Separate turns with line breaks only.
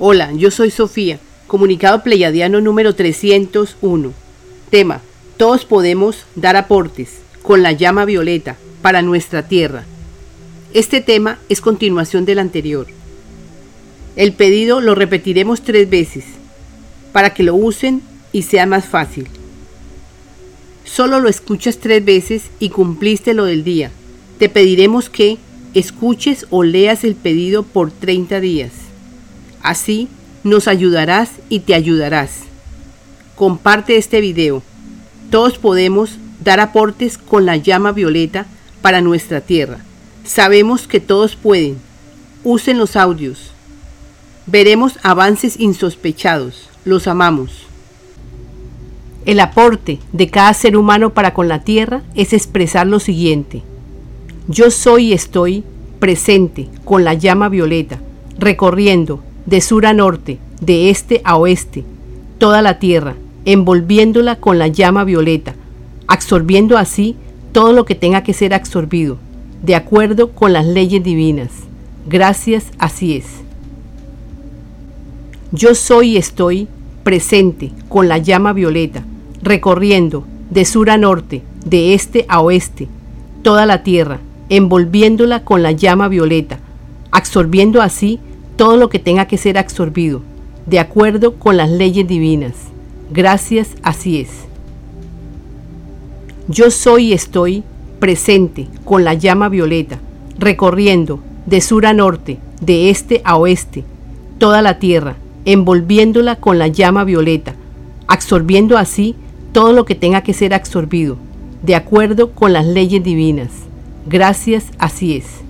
Hola, yo soy Sofía, comunicado pleyadiano número 301. Tema, todos podemos dar aportes con la llama violeta para nuestra tierra. Este tema es continuación del anterior. El pedido lo repetiremos tres veces para que lo usen y sea más fácil. Solo lo escuchas tres veces y cumpliste lo del día. Te pediremos que escuches o leas el pedido por 30 días. Así nos ayudarás y te ayudarás. Comparte este video. Todos podemos dar aportes con la llama violeta para nuestra tierra. Sabemos que todos pueden. Usen los audios. Veremos avances insospechados. Los amamos. El aporte de cada ser humano para con la tierra es expresar lo siguiente. Yo soy y estoy presente con la llama violeta, recorriendo de sur a norte, de este a oeste, toda la tierra, envolviéndola con la llama violeta, absorbiendo así todo lo que tenga que ser absorbido, de acuerdo con las leyes divinas. Gracias, así es. Yo soy y estoy presente con la llama violeta, recorriendo de sur a norte, de este a oeste, toda la tierra, envolviéndola con la llama violeta, absorbiendo así todo lo que tenga que ser absorbido, de acuerdo con las leyes divinas. Gracias, así es. Yo soy y estoy presente con la llama violeta, recorriendo de sur a norte, de este a oeste, toda la tierra, envolviéndola con la llama violeta, absorbiendo así todo lo que tenga que ser absorbido, de acuerdo con las leyes divinas. Gracias, así es.